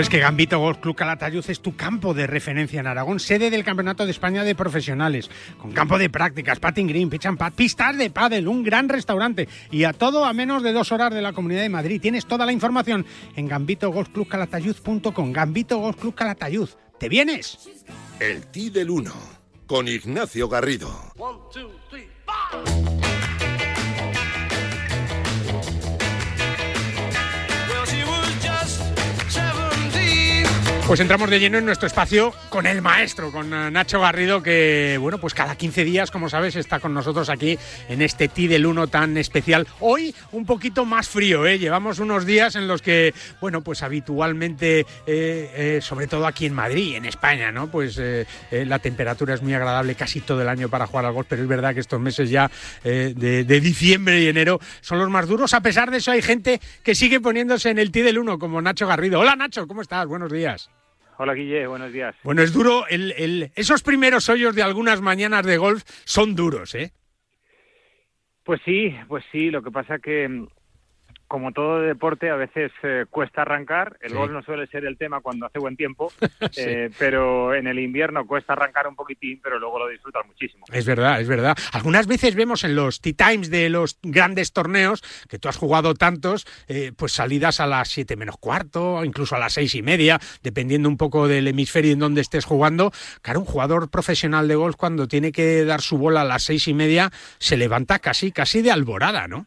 Sabes que Gambito Golf Club Calatayud es tu campo de referencia en Aragón, sede del Campeonato de España de Profesionales, con campo de prácticas, patting green, pitch and pad, pistas de pádel, un gran restaurante y a todo a menos de dos horas de la Comunidad de Madrid. Tienes toda la información en gambitogolfclubcalatayud.com. Gambito Golf Club Calatayud. ¿Te vienes? El T del 1 con Ignacio Garrido. Pues entramos de lleno en nuestro espacio con el maestro, con eh, Nacho Garrido, que, bueno, pues cada 15 días, como sabes, está con nosotros aquí en este T del 1 tan especial. Hoy un poquito más frío, ¿eh? Llevamos unos días en los que, bueno, pues habitualmente, eh, eh, sobre todo aquí en Madrid, en España, ¿no? Pues la temperatura es muy agradable casi todo el año para jugar al golf, pero es verdad que estos meses ya de, de, diciembre y enero son los más duros. A pesar de eso, hay gente que sigue poniéndose en el T del 1, como Nacho Garrido. Hola, Nacho, ¿cómo estás? Buenos días. Hola Guille, buenos días. Bueno, es duro, el, esos primeros hoyos de algunas mañanas de golf son duros, ¿eh? Pues sí, pues sí, lo que pasa que como todo deporte, a veces eh, cuesta arrancar. El gol no suele ser el tema cuando hace buen tiempo, eh, pero en el invierno cuesta arrancar un poquitín, pero luego lo disfrutas muchísimo. Es verdad, es verdad. Algunas veces vemos en los tea times de los grandes torneos, que tú has jugado tantos, eh, pues salidas a las siete menos cuarto, incluso a las seis y media, dependiendo un poco del hemisferio en donde estés jugando. Claro, un jugador profesional de golf cuando tiene que dar su bola a las seis y media, se levanta casi, casi de alborada, ¿no?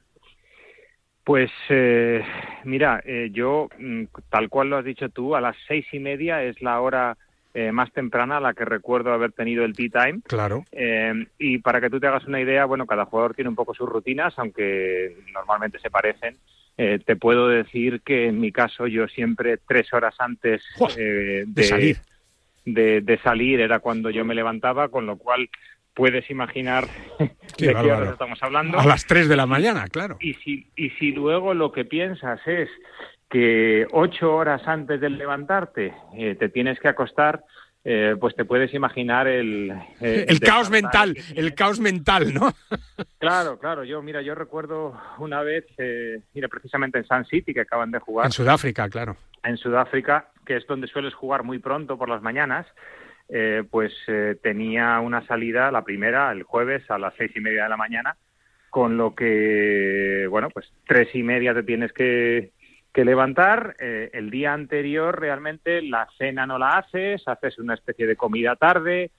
Pues eh, mira, eh, yo, mm, tal cual lo has dicho tú, a las seis y media es la hora eh, más temprana a la que recuerdo haber tenido el tea time. Claro. y para que tú te hagas una idea, bueno, cada jugador tiene un poco sus rutinas, aunque normalmente se parecen. te puedo decir que en mi caso yo siempre tres horas antes de, salir. de salir era cuando yo me levantaba, con lo cual puedes imaginar de qué horas estamos hablando. A las 3 de la mañana, claro. Y si, y si luego lo que piensas es que ocho horas antes de levantarte eh, te tienes que acostar, eh, pues te puedes imaginar el... Eh, el caos mental, el caos mental, ¿no? claro, claro. Yo, mira, yo recuerdo una vez, mira, precisamente en Sun City, que acaban de jugar. En Sudáfrica, claro. En Sudáfrica, que es donde sueles jugar muy pronto por las mañanas. Eh, pues eh, tenía una salida, la primera, el jueves a las seis y media de la mañana, con lo que, bueno, pues tres y media te tienes que, levantar. Eh, el día anterior realmente la cena no la haces, haces una especie de comida tarde.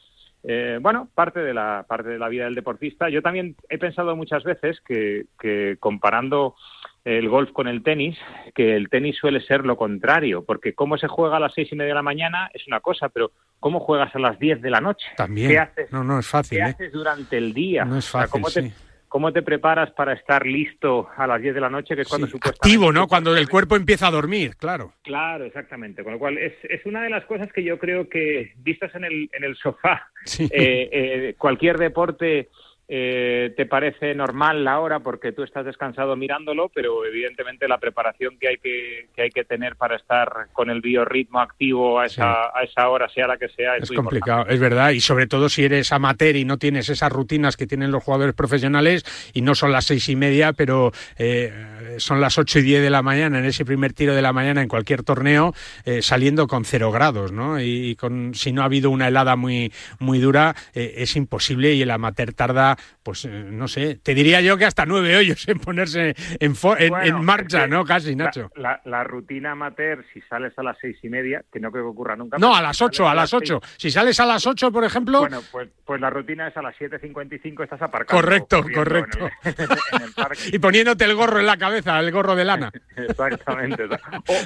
bueno, parte de la parte de la vida del deportista. Yo también he pensado muchas veces que, que comparando el golf con el tenis, que el tenis suele ser lo contrario, porque cómo se juega a las seis y media de la mañana es una cosa, pero cómo juegas a las diez de la noche. También. ¿Qué haces? No, no es fácil. ¿Qué ¿eh? haces durante el día? No es fácil. ¿cómo, te, ¿cómo, te, preparas para estar listo a las diez de la noche, que es cuando supuestamente... Activo, ¿no? Cuando el cuerpo empieza a dormir, claro. Claro, exactamente. Con lo cual es, es una de las cosas que yo creo que, vistas en el, en el sofá, eh, eh, cualquier deporte eh, te parece normal la hora porque tú estás descansado mirándolo, pero evidentemente la preparación que hay que, que hay que tener para estar con el biorritmo activo a esa, a esa hora, sea la que sea, es, complicado, es verdad, y sobre todo si eres amateur y no tienes esas rutinas que tienen los jugadores profesionales y no son las seis y media, pero eh, son las ocho y diez de la mañana en ese primer tiro de la mañana en cualquier torneo, eh, saliendo con cero grados, ¿no? Y, con si no ha habido una helada muy muy dura es imposible y el amateur tarda pues eh, no sé, te diría yo que hasta nueve hoyos en ponerse en, en, marcha, ¿no? Casi, Nacho. La, rutina amateur, si sales a las seis y media, que no creo que ocurra nunca. No, a las ocho, a las ocho. Si sales a las ocho, por ejemplo... Bueno, pues, pues la rutina es a las 7.55 estás aparcado. Correcto, correcto. y poniéndote el gorro en la cabeza, el gorro de lana. Exactamente.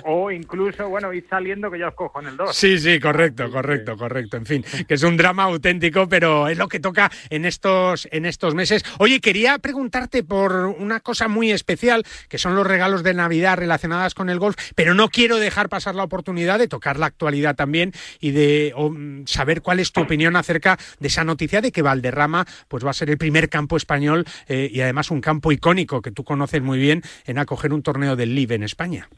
O, incluso, bueno, ir saliendo que ya os cojo en el 2. Sí, sí, correcto, correcto, correcto. En fin, que es un drama auténtico, pero es lo que toca en estos en estos meses. Oye, quería preguntarte por una cosa muy especial, que son los regalos de Navidad relacionadas con el golf, pero no quiero dejar pasar la oportunidad de tocar la actualidad también y de saber cuál es tu opinión acerca de esa noticia de que Valderrama pues va a ser el primer campo español eh, y además un campo icónico que tú conoces muy bien en acoger un torneo del LIV en España.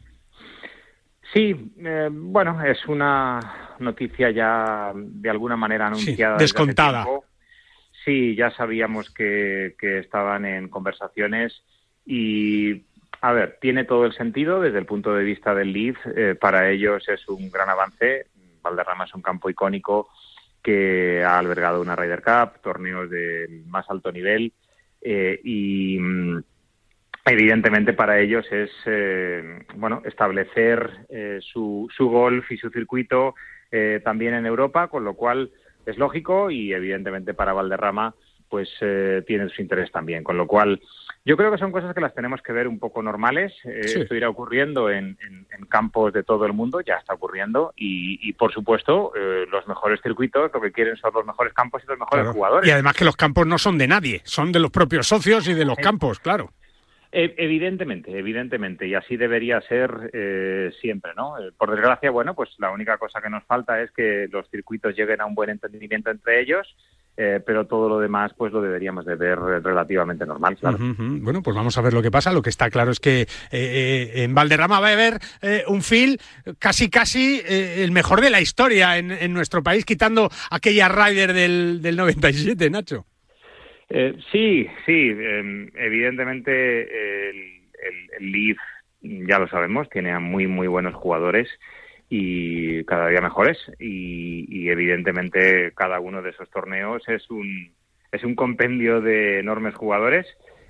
Sí, eh, bueno, es una noticia ya de alguna manera anunciada. descontada. Sí, ya sabíamos que, estaban en conversaciones y A ver, tiene todo el sentido desde el punto de vista del Leaf. Eh, para ellos es un gran avance. Valderrama es un campo icónico que ha albergado una Ryder Cup, torneos de más alto nivel eh, y mm, evidentemente para ellos es eh, bueno establecer su, su golf y su circuito también en Europa, con lo cual es lógico y evidentemente para Valderrama pues tiene su interés también, con lo cual yo creo que son cosas que las tenemos que ver un poco normales. Eh, Esto irá ocurriendo en, campos de todo el mundo, ya está ocurriendo. Y, por supuesto, eh, los mejores circuitos lo que quieren son los mejores campos y los mejores jugadores. Y además que los campos no son de nadie, son de los propios socios y de los campos, claro. E, evidentemente, evidentemente, y así debería ser eh, siempre, ¿no? Por desgracia, bueno, pues la única cosa que nos falta es que los circuitos lleguen a un buen entendimiento entre ellos eh, pero todo lo demás pues lo deberíamos de ver relativamente normal, claro. Bueno, pues vamos a ver lo que pasa. Lo que está claro es que eh, eh, en Valderrama va a haber un fil casi casi el mejor de la historia en, nuestro país, quitando aquella Ryder del, del 97, Nacho. Sí, sí, em, evidentemente el, el Leaf, ya lo sabemos, tiene a muy, muy buenos jugadores y cada día mejores y, evidentemente cada uno de esos torneos es un es un compendio de enormes jugadores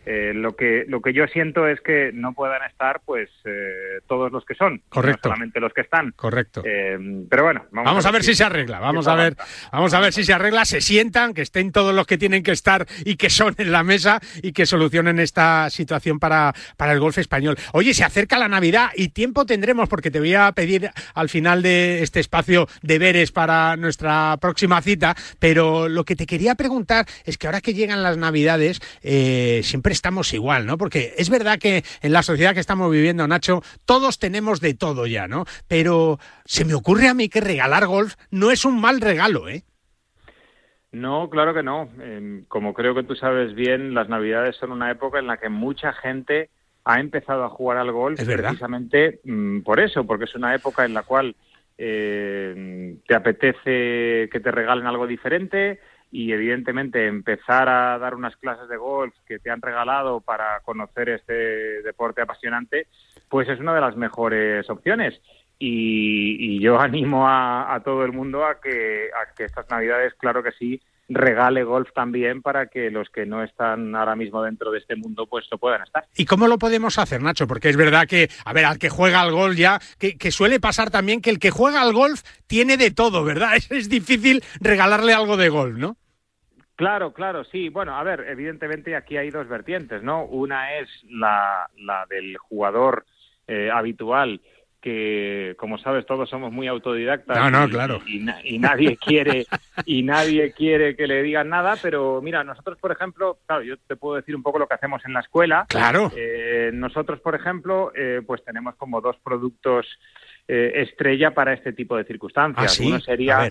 eh, lo que lo que yo siento es que no puedan estar pues eh, todos los que son correcto. no solamente los que están. Correcto. Eh, pero bueno vamos, a ver, si se arregla vamos a ver vamos a ver si se arregla se sientan que estén todos los que tienen que estar y que son en la mesa y que solucionen esta situación para para el golf español. Oye se acerca la navidad y tiempo tendremos porque te voy a pedir al final de este espacio deberes para nuestra próxima cita pero lo que te quería preguntar es que ahora que llegan las navidades siempre estamos igual, ¿no? Porque es verdad que en la sociedad que estamos viviendo, Nacho, todos tenemos de todo ya, ¿no? Pero se me ocurre a mí que regalar golf no es un mal regalo, ¿eh? No, claro que no. Em, como creo que tú sabes bien, las Navidades son una época en la que mucha gente ha empezado a jugar al golf ¿Es precisamente mm, por eso, porque es una época en la cual eh, te apetece que te regalen algo diferente, y evidentemente empezar a dar unas clases de golf que te han regalado para conocer este deporte apasionante, pues es una de las mejores opciones. Y, yo animo a, todo el mundo a que, a que estas navidades, claro que sí, regale golf también para que los que no están ahora mismo dentro de este mundo pues lo puedan estar. ¿Y cómo lo podemos hacer, Nacho? Porque es verdad que, a ver, al que juega al golf ya, que, suele pasar también que el que juega al golf tiene de todo, ¿verdad? Es, difícil regalarle algo de golf, ¿no? Claro, claro, sí. Bueno, a ver, evidentemente aquí hay dos vertientes, ¿no? Una es la, la del jugador eh, habitual que como sabes todos somos muy autodidactas no, no, claro. y, nadie quiere y nadie quiere que le digan nada pero mira nosotros por ejemplo claro yo te puedo decir un poco lo que hacemos en la escuela. Claro. Eh, nosotros por ejemplo eh, pues tenemos como dos productos eh, estrella para este tipo de circunstancias. ¿Ah, uno sería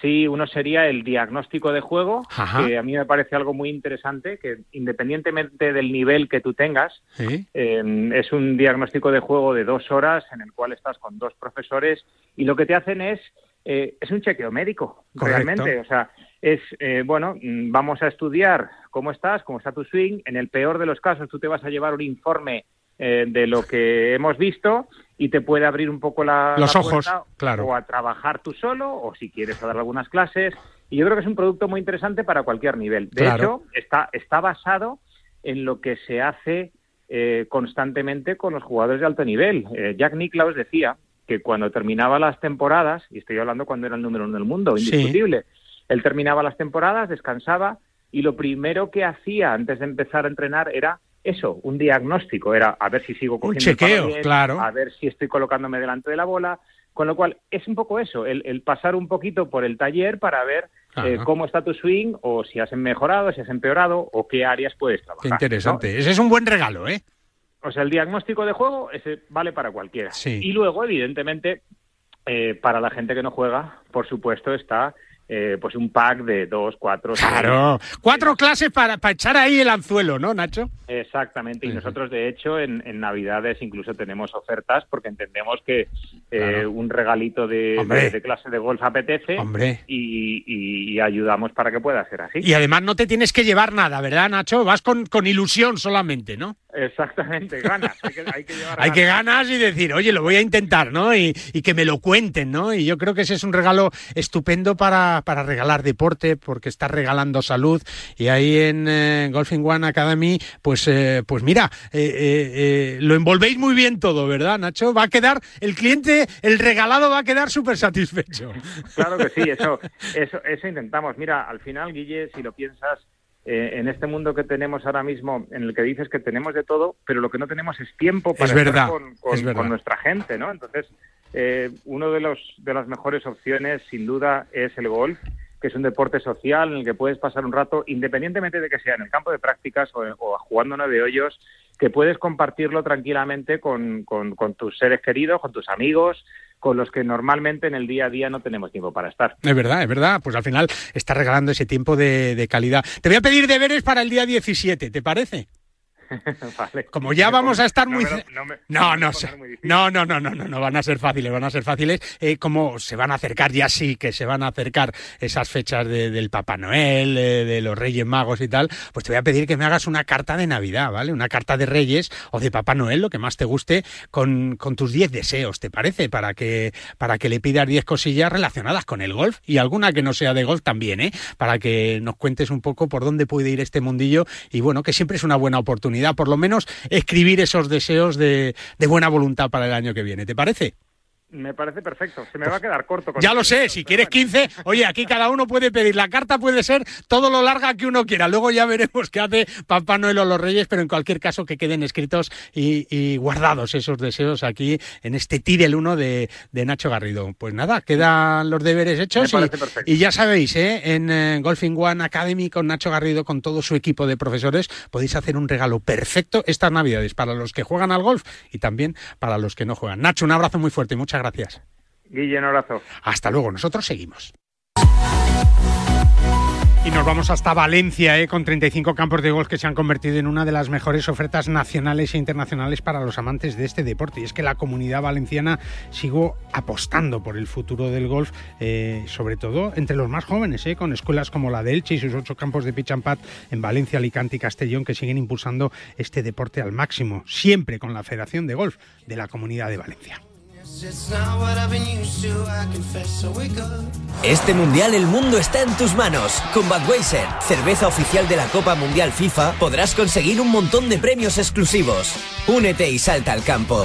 Sí, uno sería el diagnóstico de juego, que a mí me parece algo muy interesante, que independientemente del nivel que tú tengas, em, es un diagnóstico de juego de dos horas en el cual estás con dos profesores y lo que te hacen es, eh, es un chequeo médico, realmente. O sea, es, eh, bueno, mm, vamos a estudiar cómo estás, cómo está tu swing. En el peor de los casos, tú te vas a llevar un informe eh, de lo que hemos visto y te puede abrir un poco la, los ojos, claro, o a trabajar tú solo o si quieres a dar algunas clases. Y yo creo que es un producto muy interesante para cualquier nivel. De hecho, está, está basado en lo que se hace eh, constantemente con los jugadores de alto nivel. Eh, Jack Nicklaus decía que cuando terminaba las temporadas, y estoy hablando cuando era el número uno del mundo, indiscutible, él terminaba las temporadas, descansaba y lo primero que hacía antes de empezar a entrenar era eso, un diagnóstico, era a ver si sigo cogiendo un chequeo, claro. a ver si estoy colocándome delante de la bola, con lo cual es un poco eso, el, pasar un poquito por el taller para ver eh, cómo está tu swing o si has mejorado, si has empeorado o qué áreas puedes trabajar. Qué interesante, ese es un buen regalo, ¿eh? O sea, el diagnóstico de juego ese vale para cualquiera. Sí. Y luego, evidentemente, eh, para la gente que no juega, por supuesto, está eh, pues un pack de dos, cuatro. Claro, cuatro clases para, para, echar ahí el anzuelo, ¿no, Nacho? Exactamente, y nosotros de hecho en, Navidades incluso tenemos ofertas porque entendemos que eh, un regalito de, clase de golf apetece Hombre. Y, ayudamos para que pueda ser así. Y además no te tienes que llevar nada, ¿verdad, Nacho? Vas con, con ilusión solamente, ¿no? Exactamente, ganas. Hay que, hay que, hay que ganas y decir, oye, lo voy a intentar, ¿no? Y, y, que me lo cuenten, ¿no? Y yo creo que ese es un regalo estupendo para, para regalar deporte, porque estás regalando salud. Y ahí en eh, Golfing One Academy, pues, eh, pues mira, eh, lo envolvéis muy bien todo, ¿verdad, Nacho? Va a quedar, el cliente, el regalado va a quedar súper satisfecho. Claro que sí, eso, eso, eso intentamos. Mira, al final, Guille, si lo piensas, eh, en este mundo que tenemos ahora mismo, en el que dices que tenemos de todo, pero lo que no tenemos es tiempo para estar con, nuestra gente, ¿no? Entonces, eh, uno de los de las mejores opciones, sin duda, es el golf, que es un deporte social en el que puedes pasar un rato, independientemente de que sea en el campo de prácticas o, o jugando nueve hoyos, que puedes compartirlo tranquilamente con, tus seres queridos, con tus amigos, con los que normalmente en el día a día no tenemos tiempo para estar. Es verdad, es verdad. Pues al final estás regalando ese tiempo de, de calidad. Te voy a pedir deberes para el día 17, ¿te parece? Como ya vamos a estar muy... No, no, no, no, no, no, no, no, van a ser fáciles, van a ser fáciles. Eh, como se van a acercar, ya sí que se van a acercar esas fechas del Papá Noel, eh, de los Reyes Magos y tal, pues te voy a pedir que me hagas una carta de Navidad, ¿vale? Una carta de Reyes o de Papá Noel, lo que más te guste, con, con tus 10 deseos, ¿te parece? Para que, para que le pidas 10 cosillas relacionadas con el golf y alguna que no sea de golf también, ¿eh? Para que nos cuentes un poco por dónde puede ir este mundillo y bueno, que siempre es una buena oportunidad por lo menos escribir esos deseos de, de buena voluntad para el año que viene. ¿Te parece? Me parece perfecto. Se me va a quedar corto. Con ya lo sé, si quieres 15, oye, aquí cada uno puede pedir. La carta puede ser todo lo larga que uno quiera. Luego ya veremos qué hace Papá Noel o los Reyes, pero en cualquier caso que queden escritos y, guardados esos deseos aquí en este Tidel 1 de, de, Nacho Garrido. Pues nada, quedan los deberes hechos y, ya sabéis, ¿eh? en eh, Golfing One Academy con Nacho Garrido, con todo su equipo de profesores, podéis hacer un regalo perfecto estas Navidades para los que juegan al golf y también para los que no juegan. Nacho, un abrazo muy fuerte y muchas gracias. Guille, un abrazo. Hasta luego, nosotros seguimos. Y nos vamos hasta Valencia, eh, con 35 campos de golf que se han convertido en una de las mejores ofertas nacionales e internacionales para los amantes de este deporte. Y es que la comunidad valenciana sigo apostando por el futuro del golf, eh, sobre todo entre los más jóvenes, eh, con escuelas como la de Elche y sus ocho campos de pitch and pad en Valencia, Alicante y Castellón que siguen impulsando este deporte al máximo, siempre con la Federación de Golf de la Comunidad de Valencia. Este mundial el mundo está en tus manos. Con Budweiser, cerveza oficial de la Copa Mundial FIFA, podrás conseguir un montón de premios exclusivos. Únete y salta al campo.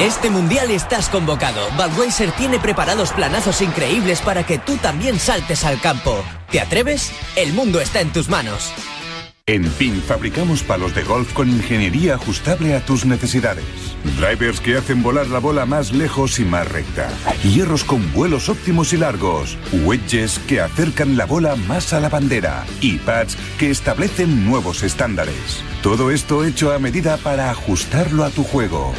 Este mundial estás convocado. Budweiser tiene preparados planazos increíbles para que tú también saltes al campo. ¿Te atreves? El mundo está en tus manos. En PIN fabricamos palos de golf con ingeniería ajustable a tus necesidades. Drivers que hacen volar la bola más lejos y más recta. Hierros con vuelos óptimos y largos. Wedges que acercan la bola más a la bandera. Y pads que establecen nuevos estándares. Todo esto hecho a medida para ajustarlo a tu juego.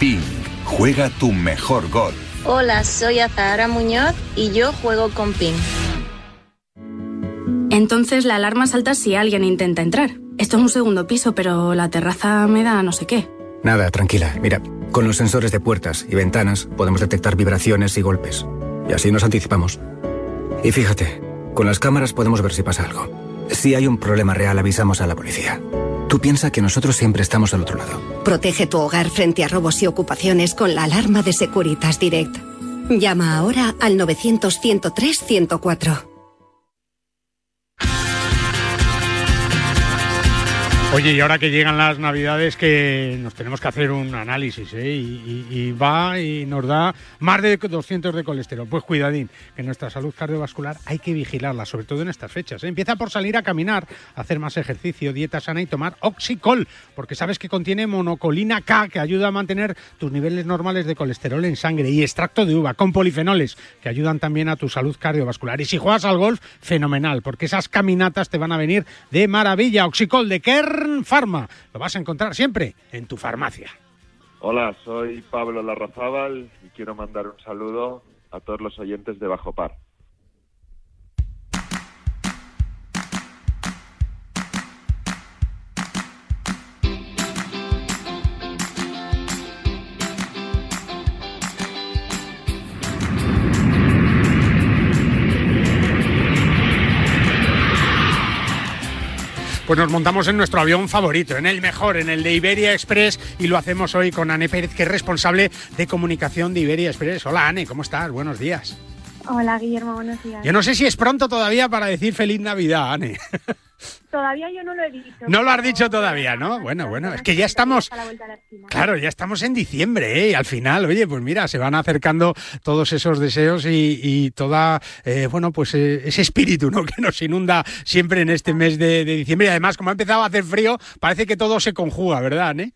PIN. Juega tu mejor golf. Hola, soy Azahara Muñoz y yo juego con PIN. Entonces la alarma salta si alguien intenta entrar. Esto es un segundo piso, pero la terraza me da no sé qué. Nada, tranquila. Mira, con los sensores de puertas y ventanas podemos detectar vibraciones y golpes. Y así nos anticipamos. Y fíjate, con las cámaras podemos ver si pasa algo. Si hay un problema real, avisamos a la policía. Tú piensa que nosotros siempre estamos al otro lado. Protege tu hogar frente a robos y ocupaciones con la alarma de Securitas Direct. Llama ahora al 900-103-104. Oye, y ahora que llegan las navidades que nos tenemos que hacer un análisis, ¿eh? y, va y nos da más de 200 de colesterol. Pues cuidadín, que nuestra salud cardiovascular hay que vigilarla, sobre todo en estas fechas. ¿eh? Empieza por salir a caminar, hacer más ejercicio, dieta sana y tomar Oxicol, porque sabes que contiene monocolina K, que ayuda a mantener tus niveles normales de colesterol en sangre, y extracto de uva con polifenoles, que ayudan también a tu salud cardiovascular. Y si juegas al golf, fenomenal, porque esas caminatas te van a venir de maravilla. Oxicol de Kerr Pharma. Lo vas a encontrar siempre en tu farmacia. Hola, soy Pablo Larrazábal y quiero mandar un saludo a todos los oyentes de Bajo Par. Pues nos montamos en nuestro avión favorito, en el mejor, en el de Iberia Express, y lo hacemos hoy con Ane Pérez, que es responsable de comunicación de Iberia Express. Hola, Ane, ¿cómo estás? Buenos días. Hola, Guillermo, buenos días. Yo no sé si es pronto todavía para decir feliz Navidad, Ane. Todavía yo no lo he dicho. No lo has dicho todavía, ¿no? Bueno, bueno, es que ya estamos. Claro, ya estamos en diciembre, ¿eh? Y al final, oye, pues mira, se van acercando todos esos deseos y, y toda, eh, bueno, pues eh, ese espíritu, ¿no? Que nos inunda siempre en este mes de, de, diciembre. Y además, como ha empezado a hacer frío, parece que todo se conjuga, ¿verdad, ¿eh?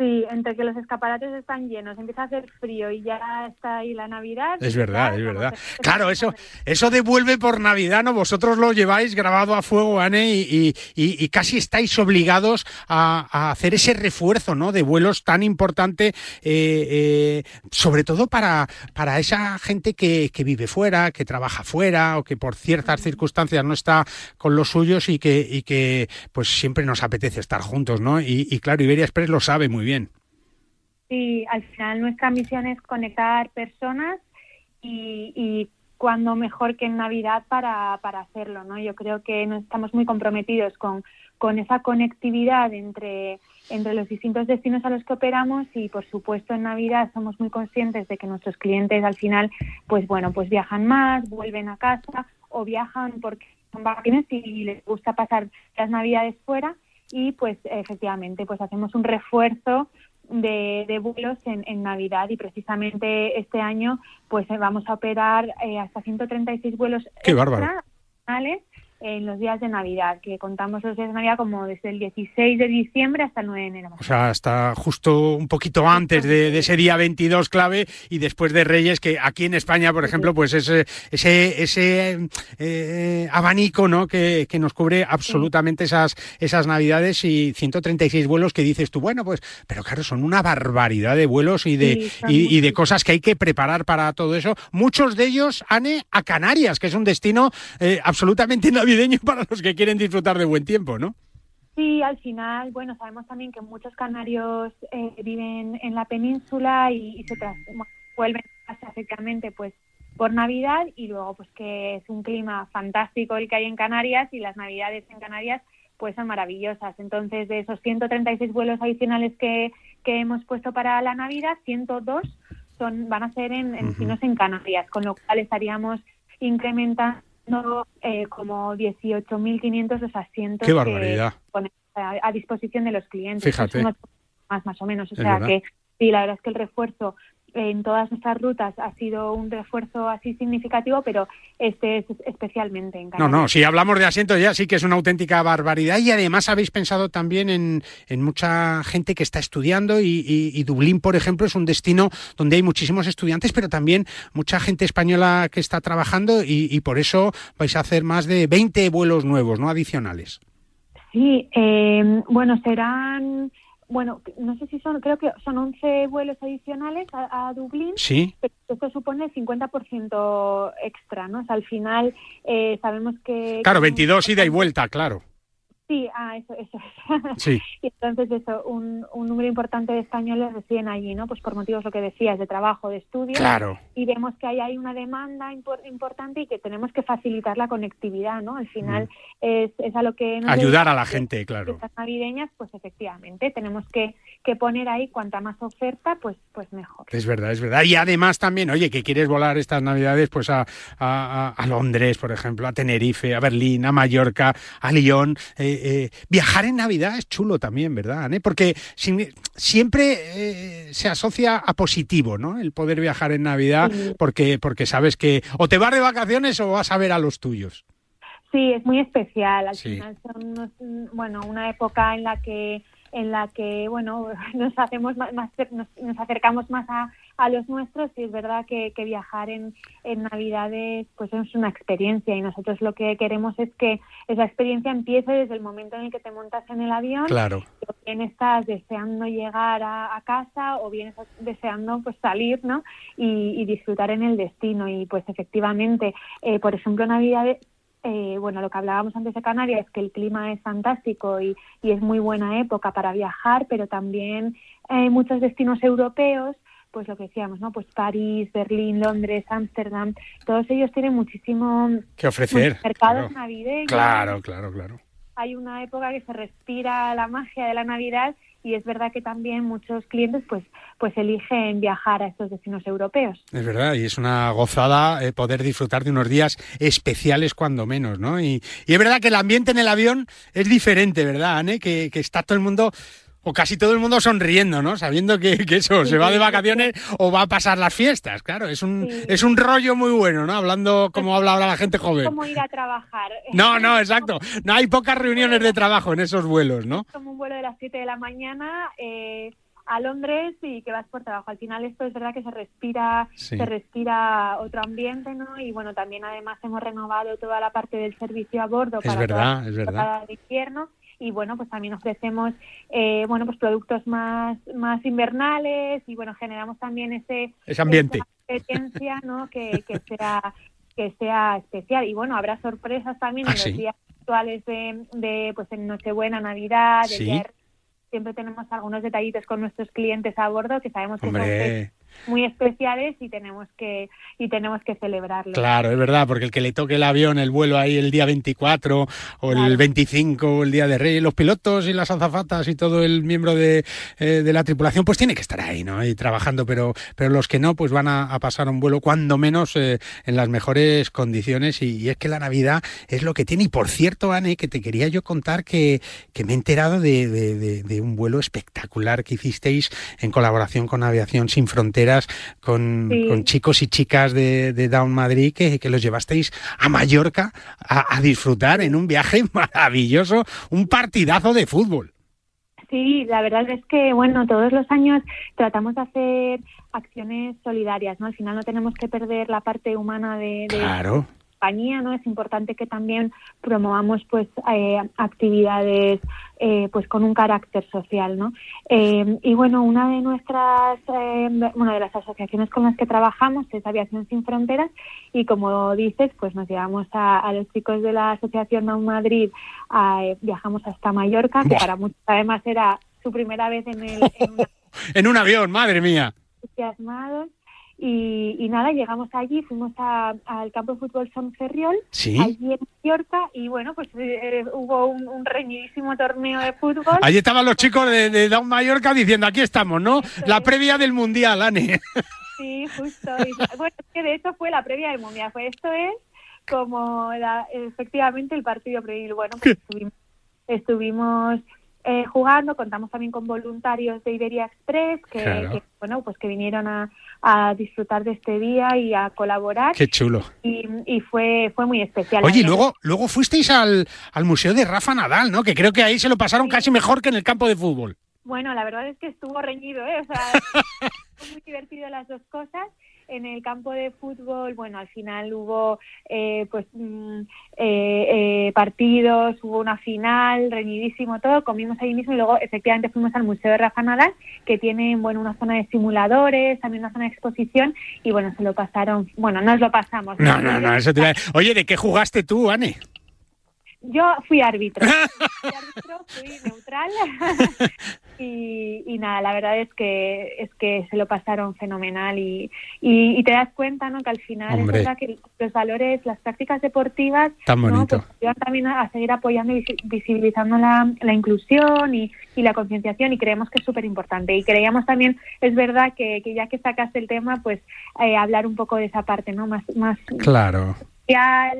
Sí, entre que los escaparates están llenos, empieza a hacer frío y ya está ahí la Navidad. Es verdad, es verdad. Claro, eso, eso devuelve por Navidad, ¿no? Vosotros lo lleváis grabado a fuego, Anne, y, y, y casi estáis obligados a, a, hacer ese refuerzo, ¿no? De vuelos tan importante, eh, eh, sobre todo para, para esa gente que, que, vive fuera, que trabaja fuera o que por ciertas circunstancias no está con los suyos y que, y que pues siempre nos apetece estar juntos, ¿no? Y, y claro, Iberia Express lo sabe muy bien. Sí, al final nuestra misión es conectar personas y, y cuando mejor que en Navidad para, para hacerlo, ¿no? Yo creo que no estamos muy comprometidos con, con esa conectividad entre, entre los distintos destinos a los que operamos y por supuesto en Navidad somos muy conscientes de que nuestros clientes al final pues bueno pues viajan más, vuelven a casa o viajan porque son vacaciones y les gusta pasar las Navidades fuera y pues efectivamente pues hacemos un refuerzo de, de vuelos en, en, Navidad y precisamente este año pues vamos a operar eh, hasta 136 vuelos Qué bárbaro. En los días de Navidad, que contamos los días de Navidad como desde el 16 de diciembre hasta el 9 de enero. O sea, hasta justo un poquito antes de, de ese día 22 clave y después de Reyes, que aquí en España, por ejemplo, pues ese, ese, ese eh, abanico ¿no? que, que, nos cubre absolutamente esas, esas Navidades y 136 vuelos que dices tú, bueno, pues, pero claro, son una barbaridad de vuelos y de, sí, y, y de cosas que hay que preparar para todo eso. Muchos de ellos, Ane, a Canarias, que es un destino eh, absolutamente navideño para los que quieren disfrutar de buen tiempo, ¿no? Sí, al final, bueno, sabemos también que muchos canarios eh, viven en la península y, y se vuelven básicamente pues por Navidad y luego pues que es un clima fantástico el que hay en Canarias y las Navidades en Canarias pues son maravillosas. Entonces, de esos 136 vuelos adicionales que, que hemos puesto para la Navidad, 102 son, van a ser en, en, uh -huh. en Canarias, con lo cual estaríamos incrementando eh, como 18.500 los asientos Qué barbaridad. que ponen a, a, disposición de los clientes. Fíjate. Más, más o menos. O sea que Sí, la verdad es que el refuerzo en todas nuestras rutas ha sido un refuerzo así significativo, pero este es especialmente en No, no, si hablamos de asientos ya sí que es una auténtica barbaridad y además habéis pensado también en, en mucha gente que está estudiando y, y, Dublín, por ejemplo, es un destino donde hay muchísimos estudiantes, pero también mucha gente española que está trabajando y, y por eso vais a hacer más de 20 vuelos nuevos, ¿no? Adicionales. Sí, eh, bueno, serán bueno, no sé si son, creo que son 11 vuelos adicionales a, Dublín. Sí. Pero esto supone 50% extra, ¿no? O sea, al final eh, sabemos que... Claro, 22 ida y vuelta, claro. Sí, ah, eso, eso. Sí. y entonces eso, un, un, número importante de españoles residen allí, ¿no? Pues por motivos, lo que decías, de trabajo, de estudio. Claro. Y vemos que hay, hay una demanda importante y que tenemos que facilitar la conectividad, ¿no? Al final mm. es, es, a lo que... Ayudar a la gente, claro. Estas navideñas, pues efectivamente, tenemos que, que poner ahí cuanta más oferta, pues, pues mejor. Es verdad, es verdad. Y además también, oye, que quieres volar estas navidades, pues a, a, a Londres, por ejemplo, a Tenerife, a Berlín, a Mallorca, a Lyon... Eh, eh, viajar en Navidad es chulo también, ¿verdad? Porque siempre eh, se asocia a positivo, ¿no? El poder viajar en Navidad, porque, porque sabes que o te vas de vacaciones o vas a ver a los tuyos. Sí, es muy especial. Al final son bueno, una época en la que en la que bueno nos hacemos más, nos, acercamos más a, a, los nuestros y es verdad que, que, viajar en, en navidades pues es una experiencia y nosotros lo que queremos es que esa experiencia empiece desde el momento en el que te montas en el avión claro. o bien estás deseando llegar a, casa o bien estás deseando pues salir no y, y, disfrutar en el destino y pues efectivamente eh, por ejemplo navidades eh, bueno, lo que hablábamos antes de Canarias es que el clima es fantástico y, es muy buena época para viajar, pero también hay muchos destinos europeos pues lo que decíamos, ¿no? Pues París, Berlín, Londres, Ámsterdam, todos ellos tienen muchísimo que ofrecer. Mercados claro. navideños. Claro, claro, claro. Hay una época que se respira la magia de la Navidad y es verdad que también muchos clientes pues pues eligen viajar a estos destinos europeos. Es verdad, y es una gozada eh, poder disfrutar de unos días especiales cuando menos, ¿no? Y, y, es verdad que el ambiente en el avión es diferente, ¿verdad, Anne? Que, que está todo el mundo o casi todo el mundo sonriendo, ¿no? Sabiendo que, eso, se va de vacaciones o va a pasar las fiestas, claro. Es un, es un rollo muy bueno, ¿no? Hablando como habla ahora la gente joven. como ir a trabajar. No, no, exacto. No hay pocas reuniones de trabajo en esos vuelos, ¿no? Como un vuelo de las 7 de la mañana. Eh, a Londres y que vas por trabajo. Al final esto es verdad que se respira, se respira otro ambiente, ¿no? Y bueno, también además hemos renovado toda la parte del servicio a bordo para verdad, es verdad. el invierno y bueno pues también ofrecemos eh, bueno pues productos más más invernales y bueno generamos también ese ese ambiente. competencia no que, que sea que sea especial. Y bueno habrá sorpresas también en ah, los días actuales de, de, pues en Nochebuena Navidad de siempre tenemos algunos detallitos con nuestros clientes a bordo que sabemos que son muy especiales y tenemos que y tenemos que celebrarlo. Claro, es verdad, porque el que le toque el avión, el vuelo ahí el día 24 o el 25 o el día de Reyes, los pilotos y las azafatas y todo el miembro de, eh, de, la tripulación, pues tiene que estar ahí, ¿no? Ahí trabajando, pero, pero los que no, pues van a, pasar un vuelo cuando menos eh, en las mejores condiciones y, es que la Navidad es lo que tiene. Y por cierto, Anne, que te quería yo contar que, que me he enterado de, de, de un vuelo espectacular que hicisteis en colaboración con Aviación Sin Fronteras con, chicos y chicas de, Down Madrid que, los llevasteis a Mallorca a, disfrutar en un viaje maravilloso, un partidazo de fútbol. Sí, la verdad es que, bueno, todos los años tratamos de hacer acciones solidarias, ¿no? Al final no tenemos que perder la parte humana de, de claro compañía, ¿no? Es importante que también promovamos pues eh, actividades eh, pues con un carácter social, ¿no? Eh, y bueno, una de nuestras, una de las asociaciones con las que trabajamos es Aviación Sin Fronteras y como dices, pues nos llevamos a, los chicos de la Asociación Down Madrid, viajamos hasta Mallorca, que para muchos además era su primera vez en el... En, un avión, madre mía. Entusiasmados y, nada, llegamos allí, fuimos al campo de fútbol San Ferriol, allí en Mallorca, y bueno, pues eh, hubo un, reñidísimo torneo de fútbol. Allí estaban los chicos de, de Down Mallorca diciendo, aquí estamos, ¿no? la previa del Mundial, Ane. Sí, justo. bueno, es que de hecho fue la previa del Mundial, pues esto es como efectivamente el partido previo. Bueno, pues estuvimos, estuvimos eh, jugando. Contamos también con voluntarios de Iberia Express que, Claro. que, bueno, pues que vinieron a, a disfrutar de este día y a colaborar. Qué chulo. Y, y fue, fue muy especial. Oye, y luego, luego fuisteis al, al museo de Rafa Nadal, ¿no? Que creo que ahí se lo pasaron casi mejor que en el campo de fútbol. Bueno, la verdad es que estuvo reñido, ¿eh? O sea, fue muy divertido las dos cosas. En el campo de fútbol, bueno, al final hubo eh, pues mm, eh, eh, partidos, hubo una final, reñidísimo todo, comimos ahí mismo y luego efectivamente fuimos al Museo de Rafa Nadal, que tiene bueno una zona de simuladores, también una zona de exposición y bueno, se lo pasaron, bueno, nos lo pasamos. No, no, no, eso te iba a- Oye, ¿de qué jugaste tú, Ane? Yo fui árbitro. fui árbitro, fui neutral. y, y nada, la verdad es que es que se lo pasaron fenomenal y, y, y te das cuenta, ¿no? Que al final Hombre. es verdad que los valores, las prácticas deportivas, Tan ¿no? Pues ayudan también a, a seguir apoyando y visi- visibilizando la, la inclusión y, y la concienciación y creemos que es súper importante. Y creíamos también, es verdad que, que ya que sacaste el tema, pues eh, hablar un poco de esa parte, ¿no? Más, más Claro. social,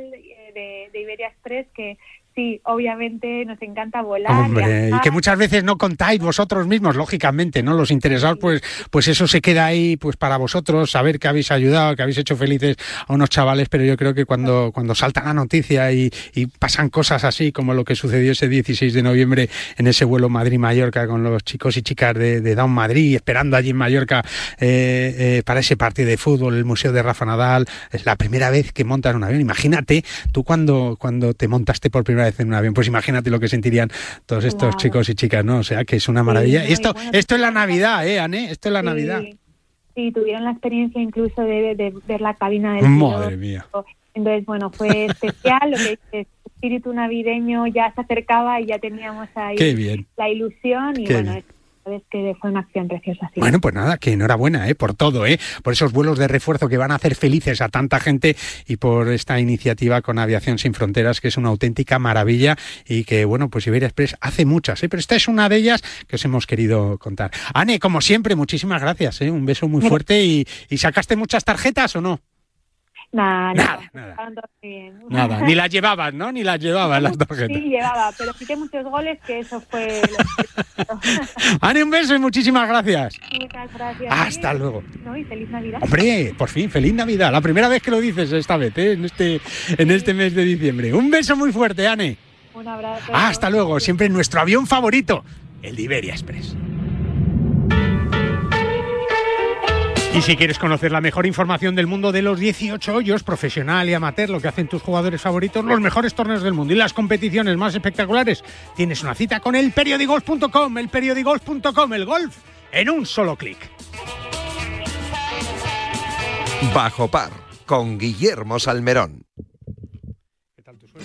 de, de Iberia Express que sí, obviamente nos encanta volar. Hombre, y que muchas veces no contáis vosotros mismos, lógicamente, ¿no? Los interesados, pues, pues eso se queda ahí, pues para vosotros, saber que habéis ayudado, que habéis hecho felices a unos chavales, pero yo creo que cuando, cuando salta la noticia y, y pasan cosas así, como lo que sucedió ese 16 de noviembre en ese vuelo Madrid-Mallorca con los chicos y chicas de, de Down Madrid, esperando allí en Mallorca eh, eh, para ese partido de fútbol, el Museo de Rafa Nadal, es la primera vez que montan un avión. Imagínate, tú cuando, cuando te montaste por primera vez en un avión, pues imagínate lo que sentirían todos estos chicos y chicas, ¿no? O sea, que es una maravilla. Y esto, bueno, esto es la Navidad, ¿eh, Ané? Esto es la Sí, Navidad. Sí, tuvieron la experiencia incluso de, de ver la cabina del Madre piloto. mía. Entonces, bueno, fue especial, lo que espíritu navideño ya se acercaba y ya teníamos ahí Qué bien. la ilusión y Qué bueno, bien. Es que fue una acción preciosa. Sí. Bueno, pues nada, que enhorabuena ¿eh? por todo, ¿eh? por esos vuelos de refuerzo que van a hacer felices a tanta gente y por esta iniciativa con Aviación Sin Fronteras, que es una auténtica maravilla y que, bueno, pues Iberia Express hace muchas, ¿eh? pero esta es una de ellas que os hemos querido contar. Ane, como siempre, muchísimas gracias, ¿eh? un beso muy fuerte y, y ¿sacaste muchas tarjetas o no? Nada, Nada, nada. bien. Ni las llevabas, ¿no? Ni las llevabas las tarjetas. Sí, llevaba, pero quité muchos goles que eso fue... lo- Ane, un beso y muchísimas gracias. Muchas gracias. Hasta luego. No, y feliz Navidad. Hombre, por fin, feliz Navidad. La primera vez que lo dices esta vez, ¿eh? en, este, en este mes de diciembre. Un beso muy fuerte, Ane. Un abrazo. Hasta luego, siempre nuestro avión favorito, el de Iberia Express. Y si quieres conocer la mejor información del mundo de los 18 hoyos, profesional y amateur, lo que hacen tus jugadores favoritos, los mejores torneos del mundo y las competiciones más espectaculares, tienes una cita con el periodigolf.com, el periodigolf.com, el golf en un solo clic. Bajo par con Guillermo Salmerón.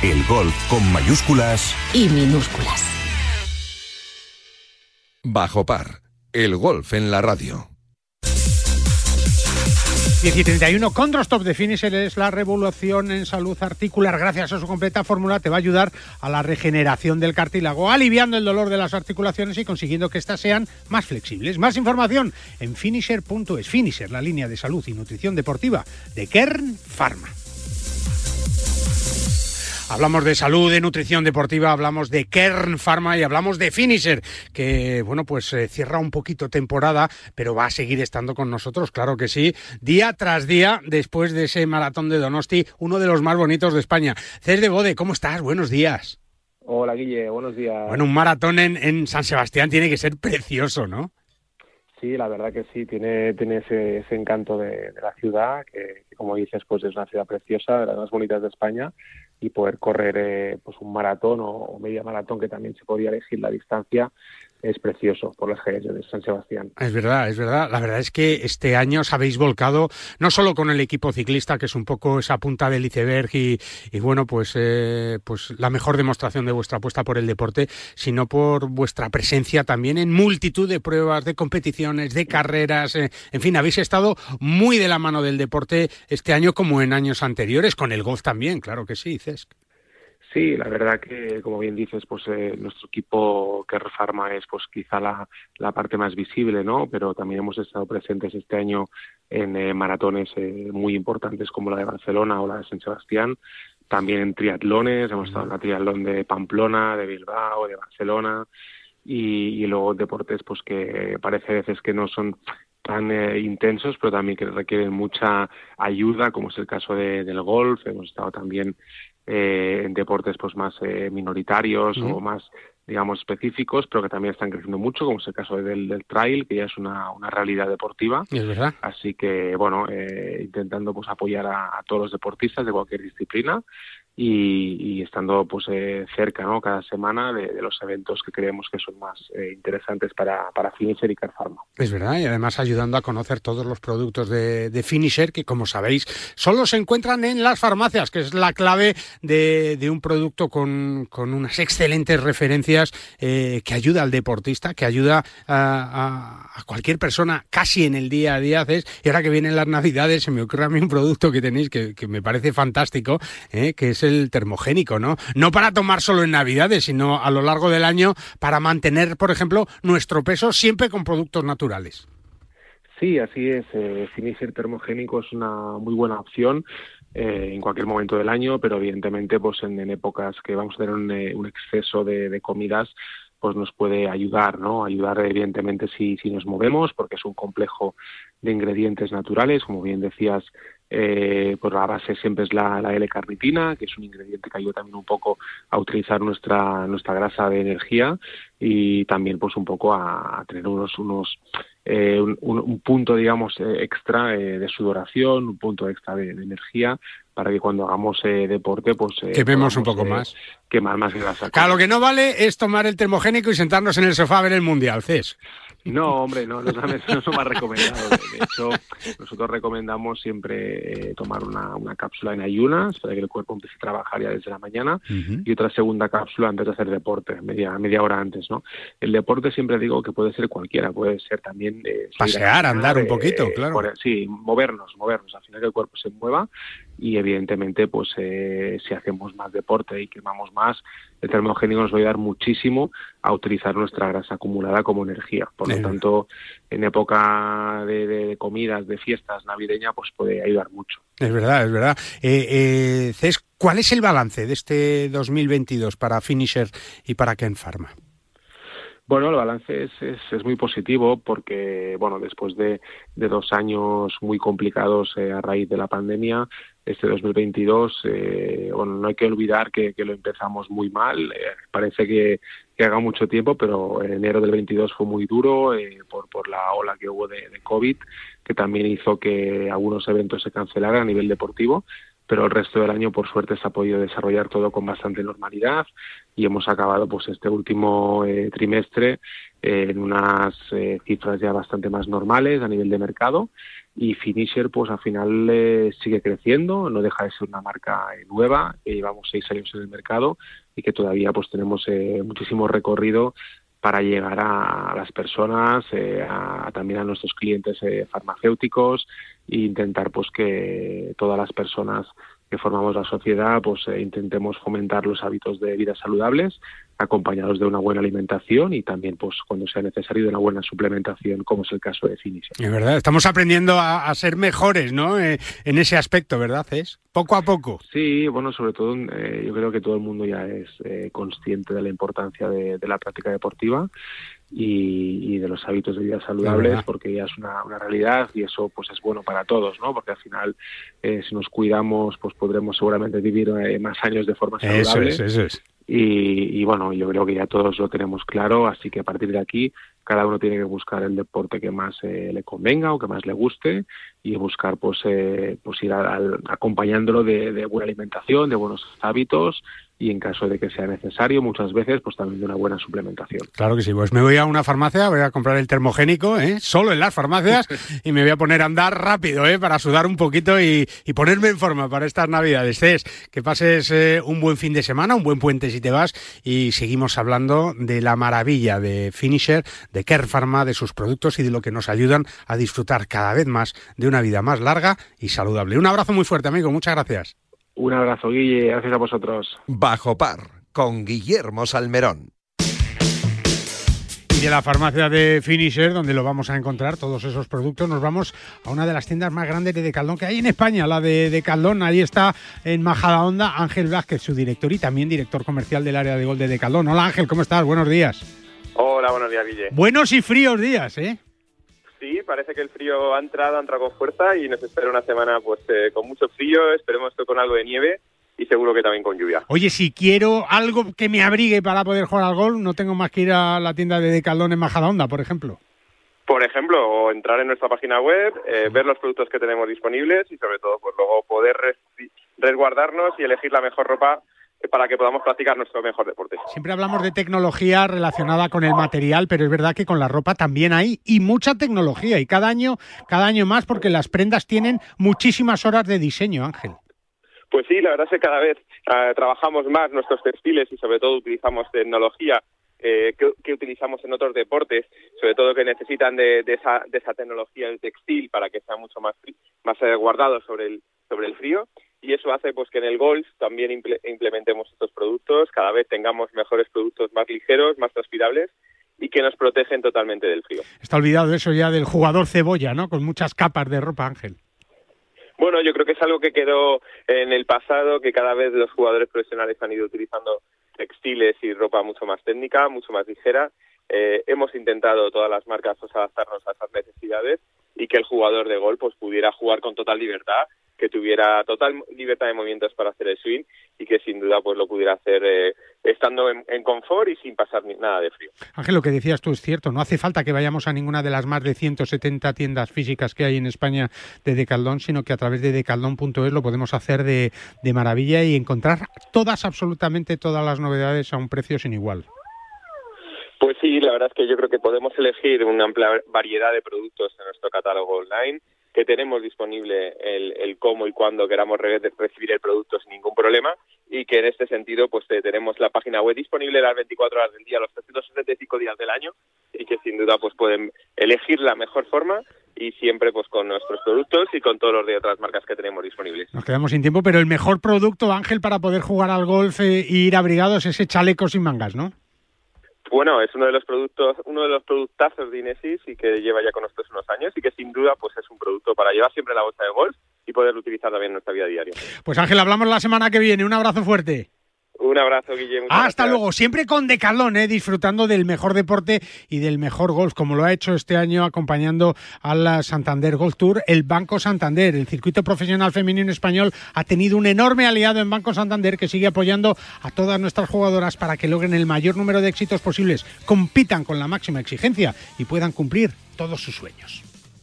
El golf con mayúsculas y minúsculas. Bajo par, el golf en la radio. 10 y 31, Condrostop de Finisher es la revolución en salud articular. Gracias a su completa fórmula te va a ayudar a la regeneración del cartílago, aliviando el dolor de las articulaciones y consiguiendo que éstas sean más flexibles. Más información en finisher.es. Finisher, la línea de salud y nutrición deportiva de Kern Pharma. Hablamos de salud, de nutrición deportiva, hablamos de Kern Pharma y hablamos de Finisher, que bueno, pues eh, cierra un poquito temporada, pero va a seguir estando con nosotros, claro que sí, día tras día después de ese maratón de Donosti, uno de los más bonitos de España. Cés de Bode, ¿cómo estás? Buenos días. Hola Guille, buenos días. Bueno, un maratón en, en San Sebastián tiene que ser precioso, ¿no? Sí, la verdad que sí, tiene, tiene ese, ese encanto de, de la ciudad, que, como dices, pues es una ciudad preciosa, de las más bonitas de España, y poder correr eh, pues un maratón o, o, media maratón que también se podía elegir la distancia es precioso por las calles de San Sebastián. Es verdad, es verdad. La verdad es que este año os habéis volcado no solo con el equipo ciclista, que es un poco esa punta del iceberg y, y bueno, pues, eh, pues la mejor demostración de vuestra apuesta por el deporte, sino por vuestra presencia también en multitud de pruebas, de competiciones, de carreras. Eh, en fin, habéis estado muy de la mano del deporte este año como en años anteriores, con el golf también, claro que sí, Cesc. Sí, la verdad que, como bien dices, pues eh, nuestro equipo que Pharma es pues quizá la, la, parte más visible, ¿no? Pero también hemos estado presentes este año en eh, maratones eh, muy importantes como la de Barcelona o la de San Sebastián, también en triatlones, hemos estado en la triatlón de Pamplona, de Bilbao, de Barcelona, y, y luego deportes pues que parece a veces que no son tan eh, intensos, pero también que requieren mucha ayuda, como es el caso de, del golf. Hemos estado también eh, en deportes pues más eh, minoritarios uh -huh. o más digamos específicos pero que también están creciendo mucho como es el caso del, del trail que ya es una, una realidad deportiva. Es verdad. Así que bueno eh, intentando pues apoyar a, a, todos los deportistas de cualquier disciplina y, estando pues eh, cerca no cada semana de, los eventos que creemos que son más eh, interesantes para, para Finisher y Carpharma. Es verdad, y además ayudando a conocer todos los productos de, de, Finisher que como sabéis solo se encuentran en las farmacias, que es la clave de, de un producto con, con, unas excelentes referencias eh, que ayuda al deportista, que ayuda a, a, a, cualquier persona casi en el día a día. ¿ves? Y ahora que vienen las navidades se me ocurre a mí un producto que tenéis que, que me parece fantástico, eh, que es el termogénico, ¿no? No para tomar solo en Navidades, sino a lo largo del año para mantener, por ejemplo, nuestro peso siempre con productos naturales. Sí, así es. Eh, Finisher termogénico es una muy buena opción eh, en cualquier momento del año, pero evidentemente, pues en, épocas que vamos a tener un, eh, un exceso de, de comidas, pues nos puede ayudar, ¿no? Ayudar evidentemente si, si nos movemos, porque es un complejo de ingredientes naturales, como bien decías, eh, pues la base siempre es la, la L-carnitina, que es un ingrediente que ayuda también un poco a utilizar nuestra, nuestra grasa de energía y también pues un poco a, a tener unos, unos eh, un, un, punto, digamos, eh, extra eh, de sudoración, un punto extra de, de, energía para que cuando hagamos eh, deporte, pues... Eh, Quememos un poco más. Quemar más grasa. Claro, lo que no vale es tomar el termogénico y sentarnos en el sofá a ver el Mundial, Cés. No, hombre, no, no, no lo más recomendado. De hecho, nosotros recomendamos siempre eh, tomar una, una, cápsula en ayunas para que el cuerpo empiece a trabajar ya desde la mañana uh -huh. y otra segunda cápsula antes de hacer deporte, media, media hora antes, ¿no? El deporte siempre digo que puede ser cualquiera, puede ser también... Eh, Pasear, andar un poquito, eh, claro. Por, sí, movernos, movernos, al final que el cuerpo se mueva y evidentemente pues eh, si hacemos más deporte y quemamos más el termogénico nos va a ayudar muchísimo a utilizar nuestra grasa acumulada como energía. Por lo tanto en época de, de, de, comidas de fiestas navideña pues puede ayudar mucho. Es verdad es verdad. Eh, eh, Cés, ¿cuál es el balance de este 2022 para Finisher y para Ken Pharma? Bueno, el balance es, es, es, muy positivo porque, bueno, después de, de dos años muy complicados eh, a raíz de la pandemia, este 2022, eh, bueno, no hay que olvidar que, que lo empezamos muy mal. Eh, parece que, que, haga mucho tiempo, pero en enero del 22 fue muy duro eh, por, por la ola que hubo de, de COVID, que también hizo que algunos eventos se cancelaran a nivel deportivo pero el resto del año por suerte se ha podido desarrollar todo con bastante normalidad y hemos acabado pues este último eh, trimestre eh, en unas eh, cifras ya bastante más normales a nivel de mercado y Finisher pues al final eh, sigue creciendo, no deja de ser una marca nueva, que llevamos seis años en el mercado y que todavía pues tenemos eh, muchísimo recorrido para llegar a, las personas, eh, a, también a nuestros clientes eh, farmacéuticos e intentar pues que todas las personas que formamos la sociedad pues eh, intentemos fomentar los hábitos de vida saludables acompañados de una buena alimentación y también pues cuando sea necesario de una buena suplementación como es el caso de Finisher. Es verdad, estamos aprendiendo a, a ser mejores ¿no? Eh, en ese aspecto, ¿verdad? Es poco a poco. Sí, bueno, sobre todo eh, yo creo que todo el mundo ya es eh, consciente de la importancia de, de la práctica deportiva y, y, de los hábitos de vida saludables porque ya es una, una, realidad y eso pues es bueno para todos no porque al final eh, si nos cuidamos pues podremos seguramente vivir eh, más años de forma saludable eso es, eso es. Y, y, bueno yo creo que ya todos lo tenemos claro así que a partir de aquí cada uno tiene que buscar el deporte que más eh, le convenga o que más le guste y buscar pues eh, pues ir a, a, acompañándolo de, de buena alimentación de buenos hábitos y en caso de que sea necesario muchas veces pues también de una buena suplementación. Claro que sí, pues me voy a una farmacia, voy a comprar el termogénico, ¿eh? solo en las farmacias y me voy a poner a andar rápido ¿eh? para sudar un poquito y, y ponerme en forma para estas navidades. Cés, que pases eh, un buen fin de semana, un buen puente si te vas y seguimos hablando de la maravilla de Finisher, de Care Pharma, de sus productos y de lo que nos ayudan a disfrutar cada vez más de una vida más larga y saludable. Un abrazo muy fuerte amigo, muchas gracias. Un abrazo, Guille. Gracias a vosotros. Bajo par, con Guillermo Salmerón. Y de la farmacia de Finisher, donde lo vamos a encontrar, todos esos productos, nos vamos a una de las tiendas más grandes de Decaldón que hay en España, la de Decaldón. Ahí está en Majadahonda Ángel Vázquez, su director y también director comercial del área de gol de Decaldón. Hola Ángel, ¿cómo estás? Buenos días. Hola, buenos días, Guille. Buenos y fríos días, ¿eh? Sí, parece que el frío ha entrado, ha entrado con fuerza y nos espera una semana pues eh, con mucho frío, esperemos que con algo de nieve y seguro que también con lluvia. Oye, si quiero algo que me abrigue para poder jugar al golf, no tengo más que ir a la tienda de Decaldón en Majadahonda, por ejemplo. Por ejemplo, o entrar en nuestra página web, eh, ver los productos que tenemos disponibles y sobre todo pues luego poder res resguardarnos y elegir la mejor ropa para que podamos practicar nuestro mejor deporte. Siempre hablamos de tecnología relacionada con el material, pero es verdad que con la ropa también hay y mucha tecnología y cada año, cada año más porque las prendas tienen muchísimas horas de diseño, Ángel. Pues sí, la verdad es que cada vez uh, trabajamos más nuestros textiles y sobre todo utilizamos tecnología eh, que, que, utilizamos en otros deportes, sobre todo que necesitan de, de, esa, de esa tecnología del textil para que sea mucho más, más eh, guardado sobre el, sobre el frío y eso hace pues que en el golf también imple implementemos estos productos, cada vez tengamos mejores productos más ligeros, más transpirables y que nos protegen totalmente del frío. Está olvidado eso ya del jugador cebolla, ¿no? Con muchas capas de ropa, Ángel. Bueno, yo creo que es algo que quedó en el pasado, que cada vez los jugadores profesionales han ido utilizando textiles y ropa mucho más técnica, mucho más ligera. Eh, hemos intentado todas las marcas pues, adaptarnos a esas necesidades y que el jugador de gol pues pudiera jugar con total libertad que tuviera total libertad de movimientos para hacer el swing y que sin duda pues lo pudiera hacer eh, estando en, en, confort y sin pasar ni, nada de frío. Ángel, lo que decías tú es cierto, no hace falta que vayamos a ninguna de las más de 170 tiendas físicas que hay en España de Decaldón, sino que a través de decaldón.es lo podemos hacer de, de maravilla y encontrar todas, absolutamente todas las novedades a un precio sin igual. Pues sí, la verdad es que yo creo que podemos elegir una amplia variedad de productos en nuestro catálogo online, que tenemos disponible el, el cómo y cuándo queramos re recibir el producto sin ningún problema y que en este sentido pues eh, tenemos la página web disponible las 24 horas del día, los 365 días del año y que sin duda pues pueden elegir la mejor forma y siempre pues con nuestros productos y con todos los de otras marcas que tenemos disponibles. Nos quedamos sin tiempo, pero el mejor producto, Ángel, para poder jugar al golf e ir abrigados es ese chaleco sin mangas, ¿no? Bueno, es uno de los productos, uno de los productazos de Inesis y que lleva ya con nosotros unos años y que sin duda pues es un producto para llevar siempre la bolsa de golf y poderlo utilizar también en nuestra vida diaria. Pues Ángel, hablamos la semana que viene. Un abrazo fuerte. Un abrazo, Guillermo. Hasta luego. Siempre con Decalón, ¿eh? disfrutando del mejor deporte y del mejor golf, como lo ha hecho este año acompañando al Santander Golf Tour, el Banco Santander. El circuito profesional femenino español ha tenido un enorme aliado en Banco Santander que sigue apoyando a todas nuestras jugadoras para que logren el mayor número de éxitos posibles, compitan con la máxima exigencia y puedan cumplir todos sus sueños.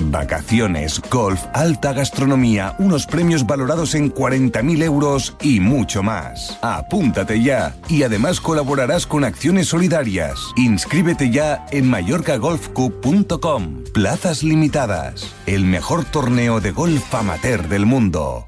Vacaciones, golf, alta gastronomía, unos premios valorados en 40.000 euros y mucho más. Apúntate ya y además colaborarás con acciones solidarias. Inscríbete ya en mallorcagolfcup.com. Plazas limitadas. El mejor torneo de golf amateur del mundo.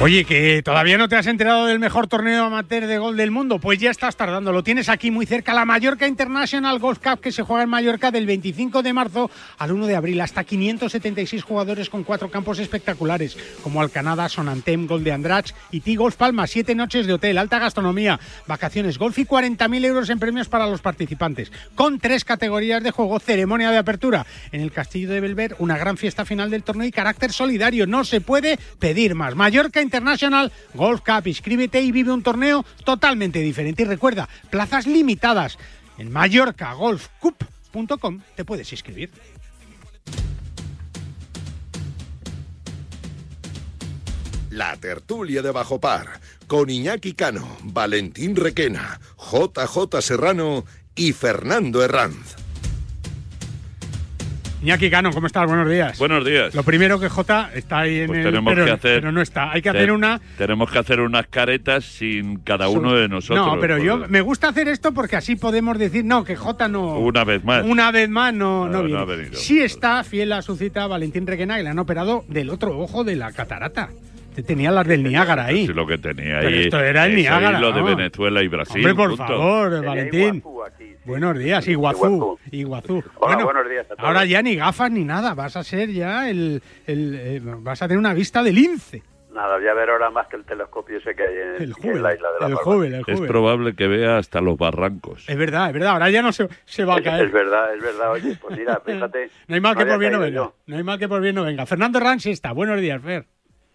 Oye, que todavía no te has enterado del mejor torneo amateur de gol del mundo, pues ya estás tardando. Lo tienes aquí muy cerca, la Mallorca International Golf Cup que se juega en Mallorca del 25 de marzo al 1 de abril. Hasta 576 jugadores con cuatro campos espectaculares, como Alcanada, Sonantem, Gol de Andrach y T-Golf Palma. Siete noches de hotel, alta gastronomía, vacaciones, golf y 40.000 euros en premios para los participantes. Con tres categorías de juego, ceremonia de apertura en el Castillo de Belver, una gran fiesta final del torneo y carácter solidario. No se puede pedir más. Mallorca Golf Cup. Inscríbete y vive un torneo totalmente diferente. Y recuerda, plazas limitadas. En mallorcagolfcup.com te puedes inscribir. La tertulia de Bajo Par, con Iñaki Cano, Valentín Requena, JJ Serrano y Fernando Herranz. Iñaki Cano, ¿cómo estás? Buenos días. Buenos días. Lo primero que J está ahí en Pues el tenemos pero, que hacer- pero no está. Hay que Te- hacer una Tenemos que hacer unas caretas sin cada uno de nosotros. No, pero yo me gusta hacer esto porque así podemos decir, no, que J no. Una vez más. Una vez más no, No, no, no viene. ha venido. Sí está fiel a su cita Valentín Requena, que le han operado del otro ojo de la catarata. Te tenía las del Niágara ahí. Sí, lo que tenía Pero ahí. esto era el Niágara, lo de. Venezuela y Brasil. Hombre, por punto. favor, Valentín. Buenos días, Iguazú. Iguazú. Hola, Bueno, buenos días a todos. Ahora ya ni gafas ni nada, vas a ser ya el. el, eh, vas a tener una vista de lince. Nada, voy a ver ahora más que el telescopio ese que hay en, El en la isla de la el Es probable que vea hasta los barrancos. Es verdad, es verdad, ahora ya no se, se va a caer. es verdad, es verdad. Oye, pues mira, fíjate. No hay mal que por bien no venga. No hay mal que por bien no venga. Fernando Ransi está. Buenos días, Fer.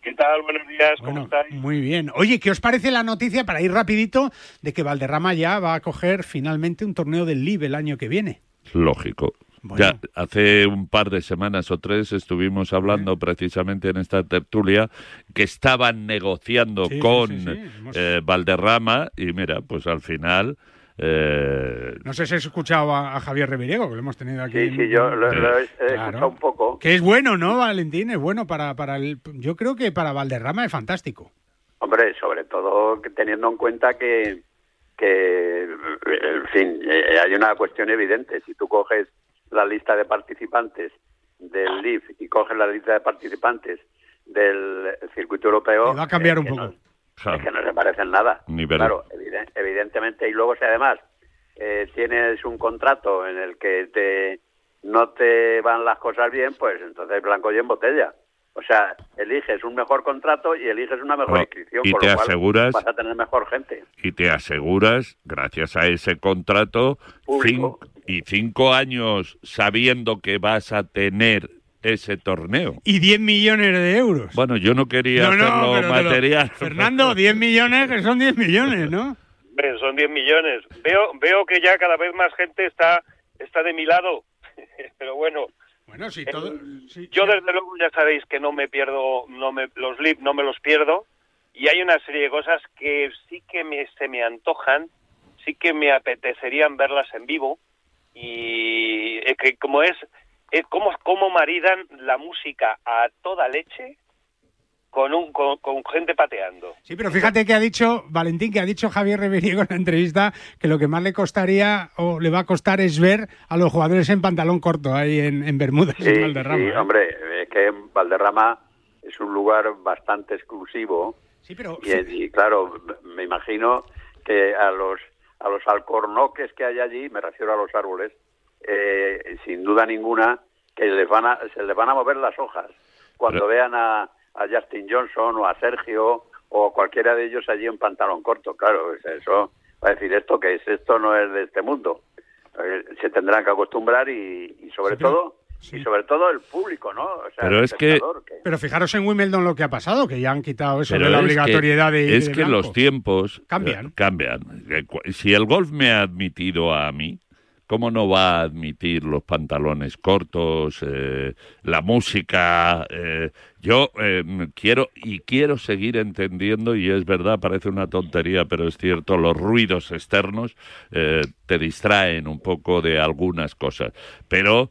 ¿Qué tal? Buenos días, ¿cómo estáis? Muy bien. Oye, ¿qué os parece la noticia, para ir rapidito, de que Valderrama ya va a coger finalmente un torneo del LIB el año que viene? Lógico. Ya hace un par de semanas o tres estuvimos hablando precisamente en esta tertulia que estaban negociando Sí, con sí, sí. Hemos- eh, Valderrama y mira, pues al final eh, No sé si has escuchado a, a Javier Reviriego, que lo hemos tenido aquí. Sí, sí, yo lo, lo he, he Claro. escuchado un poco. Que es bueno, ¿no, Valentín? Es bueno para, para el... Yo creo que para Valderrama es fantástico. Hombre, sobre todo teniendo en cuenta que, que en fin, eh, hay una cuestión evidente. Si tú coges la lista de participantes del LIF y coges la lista de participantes del circuito europeo, Y va a cambiar eh, un poco. no- es que no se parecen nada. Ni Claro, eviden- evidentemente. Y luego si además eh, tienes un contrato en el que te no te van las cosas bien, pues entonces blanco y en botella. O sea, eliges un mejor contrato y eliges una mejor inscripción, y te lo cual aseguras- vas a tener mejor gente. y te aseguras, gracias a ese contrato, Público. cin- y cinco años sabiendo que vas a tener ese torneo. Y 10 millones de euros. Bueno, yo no quería No, no, hacerlo lo- material. Fernando, 10 millones, que son 10 millones, ¿no? Hombre, son 10 millones. Veo veo que ya cada vez más gente está está de mi lado. Pero bueno, Bueno, si eh, todo... yo desde luego ya sabéis que no me pierdo no me los LIB no me los pierdo y hay una serie de cosas que sí que me, se me antojan, sí que me apetecerían verlas en vivo y eh, que como es es como cómo maridan la música a toda leche con un con, con gente pateando. Sí, pero fíjate que ha dicho Valentín, que ha dicho Javier Reveriego en la entrevista que lo que más le costaría o le va a costar es ver a los jugadores en pantalón corto ahí en, en Bermudas Sí, en Valderrama. sí, ¿eh? hombre, es que Valderrama es un lugar bastante exclusivo. Sí, pero y, y, claro, me imagino que a los a los alcornoques que hay allí, me refiero a los árboles, eh, sin duda ninguna que les van a, se les van a mover las hojas cuando vean a, a Justin Johnson o a Sergio o cualquiera de ellos allí en pantalón corto. Claro, es eso va a decir esto que es esto no es de este mundo. Eh, se tendrán que acostumbrar y, y sobre todo y sobre todo el público, ¿no? O sea, Pero el es que- Pero fijaros en Wimbledon lo que ha pasado, que ya han quitado eso Pero de la es obligatoriedad que, de Es de que blanco. los tiempos Cambian. eh, cambian. Eh, cu- Si el golf me ha admitido a mí, ¿cómo no va a admitir los pantalones cortos, eh, la música? eh, yo eh, quiero y quiero seguir entendiendo, y es verdad, parece una tontería, pero es cierto, los ruidos externos te distraen un poco de algunas cosas. Pero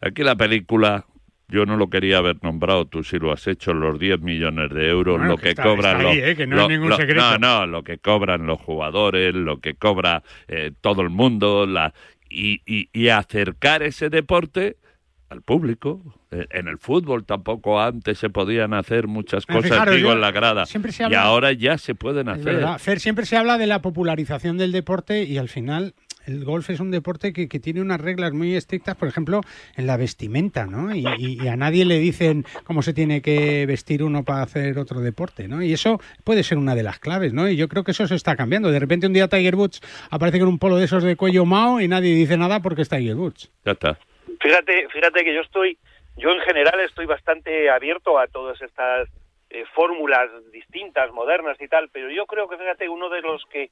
aquí la película yo no lo quería haber nombrado, tú sí lo has hecho, los 10 millones de euros, Bueno, lo que que, está- cobran está los... ¿eh? que no es ningún secreto. No, no, lo que cobran los jugadores, lo que cobra eh, todo el mundo, la y, y, y acercar ese deporte al público. Eh, En el fútbol tampoco antes se podían hacer muchas cosas, fijaros, digo, yo- en la grada. Y ahora ya se pueden hacer. verdad. Fer, siempre se habla de la popularización del deporte y al final el golf es un deporte que, que tiene unas reglas muy estrictas, por ejemplo, en la vestimenta, ¿no? Y, y- y a nadie le dicen cómo se tiene que vestir uno para hacer otro deporte, ¿no? Y eso puede ser una de las claves, ¿no? Y yo creo que eso se está cambiando. De repente un día Tiger Woods aparece con un polo de esos de cuello mao y nadie dice nada porque es Tiger Woods. Ya está. Fíjate, fíjate que yo estoy, yo en general estoy bastante abierto a todas estas eh, fórmulas distintas, modernas y tal, pero yo creo que fíjate uno de los que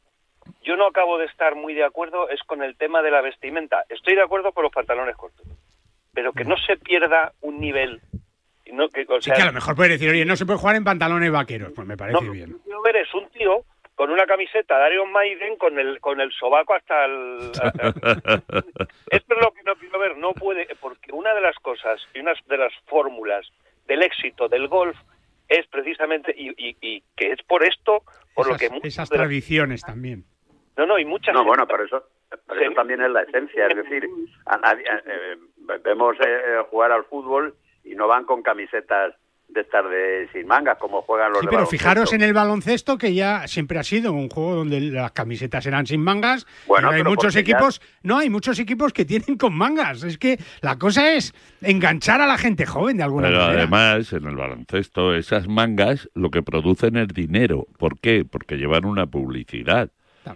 yo no acabo de estar muy de acuerdo es con el tema de la vestimenta. Estoy de acuerdo con los pantalones cortos, pero que no se pierda un nivel. No, que, o Sí sea, que a lo mejor puede decir, oye, no se puede jugar en pantalones vaqueros. Pues me parece no, bien. Lo que quiero ver es un tío con una camiseta de Iron Maiden con el con el sobaco hasta el es lo que no quiero ver, no puede, porque una de las cosas y una de las fórmulas del éxito del golf es precisamente, y, y- y que es por esto, por lo que muchas esas las- tradiciones también. No, no, y muchas No, bueno, pero eso, pero eso también es la esencia. Es decir, a nadie- eh, vemos eh, jugar al fútbol y no van con camisetas de estar de sin mangas como juegan los Sí, de pero baloncesto. fijaros en el baloncesto que ya siempre ha sido un juego donde las camisetas eran sin mangas. Bueno, pero hay pero muchos ya- equipos, no, hay muchos equipos que tienen con mangas. Es que la cosa es enganchar a la gente joven de alguna Pero manera. además, en el baloncesto, esas mangas lo que producen es dinero. ¿Por qué? Porque llevan una publicidad.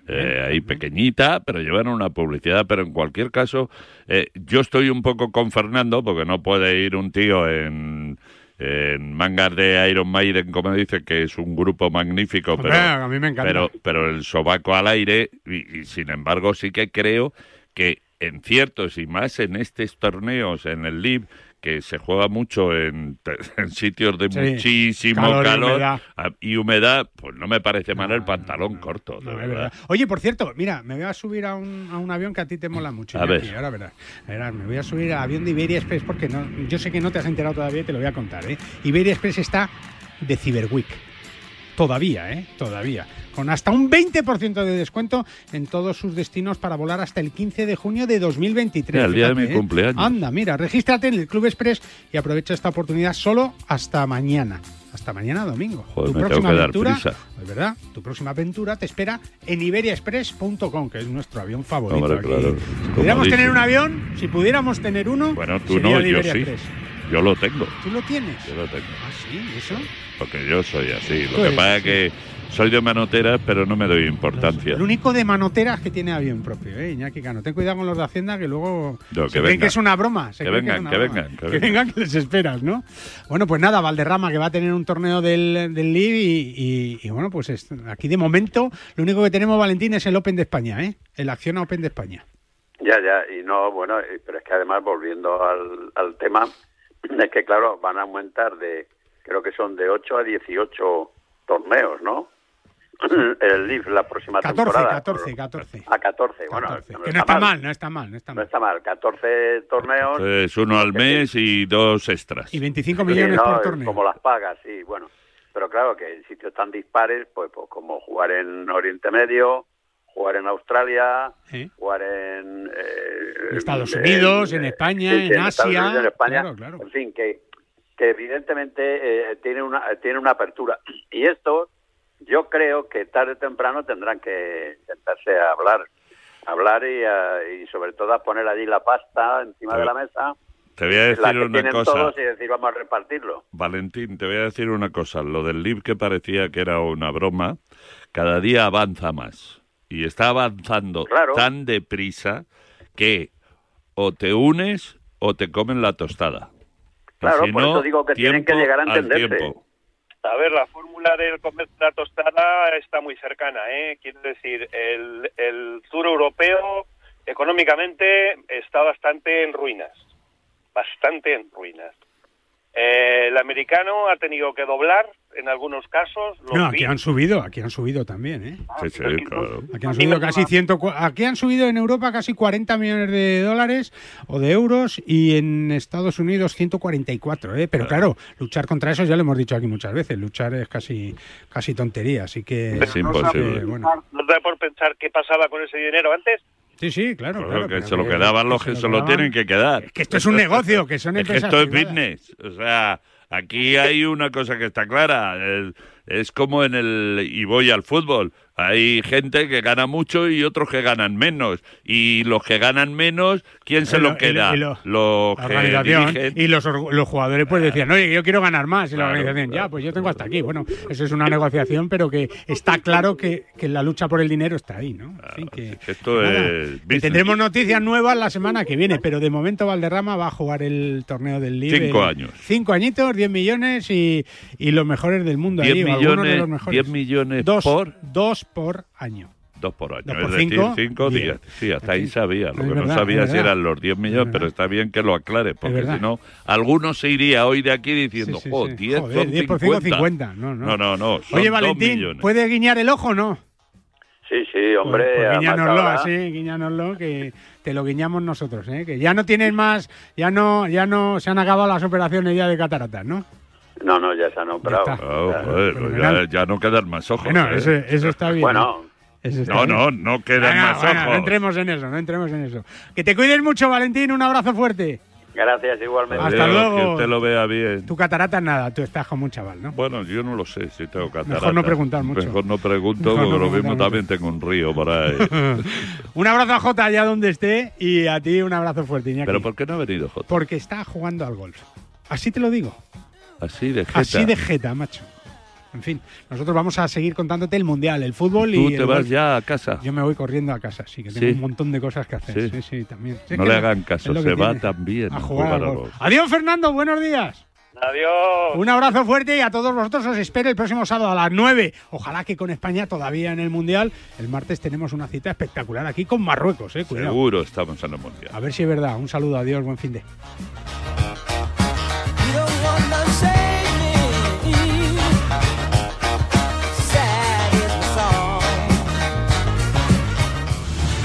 Eh, ahí pequeñita, pero llevan una publicidad. Pero en cualquier caso, eh, yo estoy un poco con Fernando, porque no puede ir un tío en, en mangas de Iron Maiden, como dice, que es un grupo magnífico, pero, a mí me encanta. pero, pero el sobaco al aire, y, y sin embargo sí que creo que en ciertos y más en estos torneos, en el LIB, que se juega mucho en, en sitios de Sí, muchísimo calor y calor, humedad. ah, y humedad, pues no me parece mal el pantalón corto, verdad. verdad. Oye, por cierto, mira, me voy a subir a un, a un avión que a ti te mola mucho. A ver. Ahora verás, verás, me voy a subir al avión de Iberia Express porque no, yo sé que no te has enterado todavía y te lo voy a contar. ¿eh? Iberia Express está de Cyber Week. Todavía, ¿eh? Todavía. Con hasta un 20% de descuento en todos sus destinos para volar hasta el 15 de junio de 2023. Mira, el día de mi ¿eh? cumpleaños. Anda, mira, regístrate en el Club Express y aprovecha esta oportunidad solo hasta mañana. Hasta mañana domingo. Joder, tu me tengo próxima que dar aventura, prisa. es verdad, tu próxima aventura te espera en iberiaexpress.com, que es nuestro avión favorito. Hombre, aquí. claro, Si pudiéramos tener un avión, si pudiéramos tener uno, Bueno, tú sería no, el yo sí. Yo lo tengo, ¿Tú lo tienes? yo lo tengo. Ah, sí, ¿eso? Porque yo soy así. Lo que pasa es que soy de manoteras, pero no me doy importancia. El único de manoteras que tiene avión propio, ¿eh, Iñaki Cano? Ten cuidado con los de Hacienda que luego No, se que creen vengan. que es una broma. se Que vengan, que broma. vengan, que Que vengan que les esperas, ¿no? Bueno, pues nada, Valderrama que va a tener un torneo del, del LIV y, y- y bueno, pues es- aquí de momento lo único que tenemos, Valentín, es el Open de España, ¿eh? El Acción Open de España. Ya, ya, y no, bueno, pero es que además volviendo al, al tema, es que claro, van a aumentar de, creo que son de 8 a 18 torneos, ¿no? El LIV la próxima 14, temporada. 14, 14. A 14, bueno, Que no está mal, no está mal, no está No mal. está mal, 14 torneos. Es uno al mes y dos extras. Y 25 Sí, millones no, por torneo. Como las pagas, sí, bueno. Pero claro que en sitios tan dispares, pues, pues como jugar en Oriente Medio, jugar en Australia, jugar en... eh, En Estados Unidos, en España, sí, en Asia. Unidos, en España. Claro, claro. En fin, que, que evidentemente eh, tiene, una, tiene una apertura. Y esto, yo creo que tarde o temprano tendrán que sentarse a hablar. Hablar y, a- y sobre todo a poner allí la pasta encima de la mesa. Te voy a la decir que una cosa. todos y decir vamos a repartirlo. Valentín, te voy a decir una cosa. Lo del LIB que parecía que era una broma, cada día avanza más. Y está avanzando Claro. tan deprisa que o te unes o te comen la tostada. Claro, si por no, eso digo que tienen que llegar a entenderse. A ver, la fórmula del comer la tostada está muy cercana, ¿eh? Quiero decir, el, el sur europeo económicamente está bastante en ruinas, bastante en ruinas. Eh, el americano ha tenido que doblar en algunos casos. Los No, aquí bits. han subido, aquí han subido también, ¿eh? Sí, sí, claro. Aquí han subido casi 100, aquí han subido en Europa casi 40 millones de dólares o de euros y en Estados Unidos 144, ¿eh? Pero claro, luchar contra eso ya lo hemos dicho aquí muchas veces, luchar es casi casi tontería, así que Es imposible. eh, bueno, No da por pensar qué pasaba con ese dinero antes. Sí, sí, claro. Claro, claro, que se lo quedaban los que se lo quedaban. tienen que quedar. que esto es un negocio, que son Es que empresas esto es business. O sea, aquí hay una cosa que está clara. Es, como en el... Y voy al fútbol. Hay gente que gana mucho y otros que ganan menos. Y los que ganan menos, ¿quién se Y lo lo- y queda? y lo- los La que dirigen. y los, los jugadores pues decían, oye, yo quiero ganar más. Y la Claro, organización, ya, pues yo tengo hasta aquí. Bueno, eso es una negociación, pero que está claro que, que la lucha por el dinero está ahí, ¿no? Fin, que, Esto nada, es que tendremos noticias nuevas la semana que viene, pero de momento Valderrama va a jugar el torneo del Libre. Cinco años. Cinco añitos, 10 millones y, y los mejores del mundo. 10 ahí, o algunos de millones, los mejores. 10 millones dos, por... Dos por año. Dos por año, Dos es por decir, cinco, cinco diez. días. Sí, hasta ahí sabía. Lo Es que verdad, no sabía es si eran los 10 millones, pero está bien que lo aclare, porque si no, alguno se iría hoy de aquí diciendo, Sí, sí, jo, sí. 10 Joder, son 10 por 5, 50. 50. No, no. no, no, no, son Oye, Valentín. ¿puede guiñar el ojo o no? Sí, sí, hombre. Pues, pues ahora- así, guiñánoslo, que te lo guiñamos nosotros, ¿eh? Que ya no tienes más, ya no, ya no se han acabado las operaciones ya de cataratas, ¿no? No, no, ya se han operado. está. Oh, Ya. joder, pues ya, ya no quedan más ojos. Bueno, ¿eh? eso, eso está bien. Bueno, ¿eh? Eso está No, bien. no, no quedan Venga, más bueno, ojos. no entremos en eso, no entremos en eso. Que te cuides mucho, Valentín, un abrazo fuerte. gracias igualmente. Hasta Adiós, luego. Que usted lo vea bien. Tu catarata nada, tú estás como un chaval, ¿no? Bueno, yo no lo sé si tengo catarata. Mejor no preguntar mucho. Mejor no pregunto, Mejor no porque lo mismo mucho. también tengo un río por ahí. un abrazo a Jota allá donde esté y a ti un abrazo fuerte, Iñaki. ¿Pero por qué no ha venido, Jota? Porque está jugando al golf. Así te lo digo. Así de jeta. Así de jeta, macho. En fin, nosotros vamos a seguir contándote el mundial, el fútbol Tú y. te el vas golf. ya a casa. Yo me voy corriendo a casa, sí, que tengo Sí. un montón de cosas que hacer. Sí, Sí. sí, también. Sí, No le hagan caso, se va también a a jugar al golf. golf. Adiós, Fernando, buenos días. Adiós. Un abrazo fuerte y a todos vosotros os espero el próximo sábado a las 9. Ojalá que con España todavía en el Mundial. El martes tenemos una cita espectacular aquí con Marruecos, eh, cuidado. Seguro estamos en el mundial. A ver si es verdad. Un saludo, adiós, buen fin de.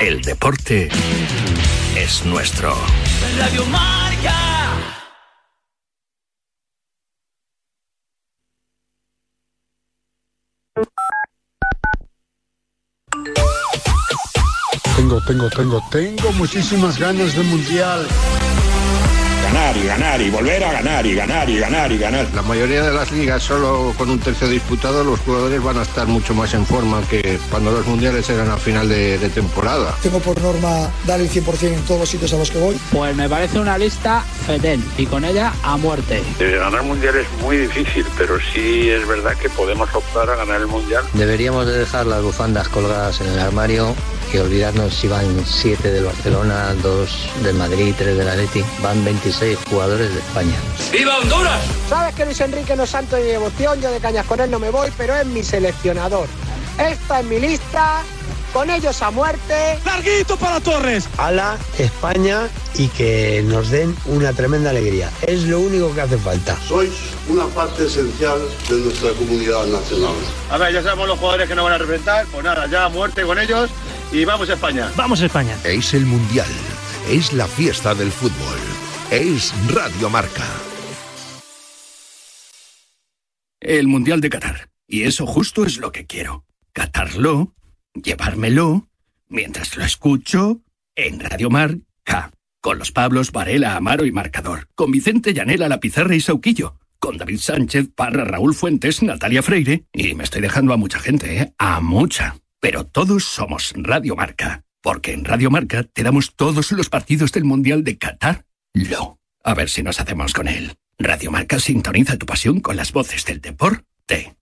El deporte es nuestro. Radio Marca. Tengo, tengo, tengo, tengo muchísimas ganas de mundial. Ganar y ganar y volver a ganar y ganar y ganar y ganar. La mayoría de las ligas, solo con un tercio disputado, los jugadores van a estar mucho más en forma que cuando los mundiales eran a final de, de temporada. Tengo por norma dar el 100% en todos los sitios a los que voy. Pues me parece una lista fetén y con ella a muerte. De ganar mundial es muy difícil, pero sí es verdad que podemos optar a ganar el mundial. Deberíamos de dejar las bufandas colgadas en el armario y olvidarnos si van 7 del Barcelona, 2 del Madrid, 3 del Atleti. Van 26 jugadores de España. ¡Viva Honduras! Sabes que Luis Enrique no es santo de mi devoción, yo de cañas con él no me voy, pero es mi seleccionador. Esta es mi lista, con ellos a muerte. ¡Larguito para Torres! a la España y que nos den una tremenda alegría. Es lo único que hace falta. Sois una parte esencial de nuestra comunidad nacional. A ver, ya sabemos los jugadores que nos van a representar. Pues nada, ya a muerte con ellos y vamos a España. Vamos a España. Es el Mundial. Es la fiesta del fútbol. Es Radio Marca. El Mundial de Qatar. Y eso justo es lo que quiero. Catarlo, llevármelo, mientras lo escucho en Radio Marca. Con los Pablos, Varela, Amaro y Marcador. Con Vicente Llanela, La Pizarra y Sauquillo. Con David Sánchez, Parra, Raúl Fuentes, Natalia Freire. Y me estoy dejando a mucha gente, ¿eh? A mucha. Pero todos somos Radio Marca. Porque en Radio Marca te damos todos los partidos del Mundial de Qatar. Lo. A ver si nos hacemos con él. Radio Marca sintoniza tu pasión con las voces del deporte.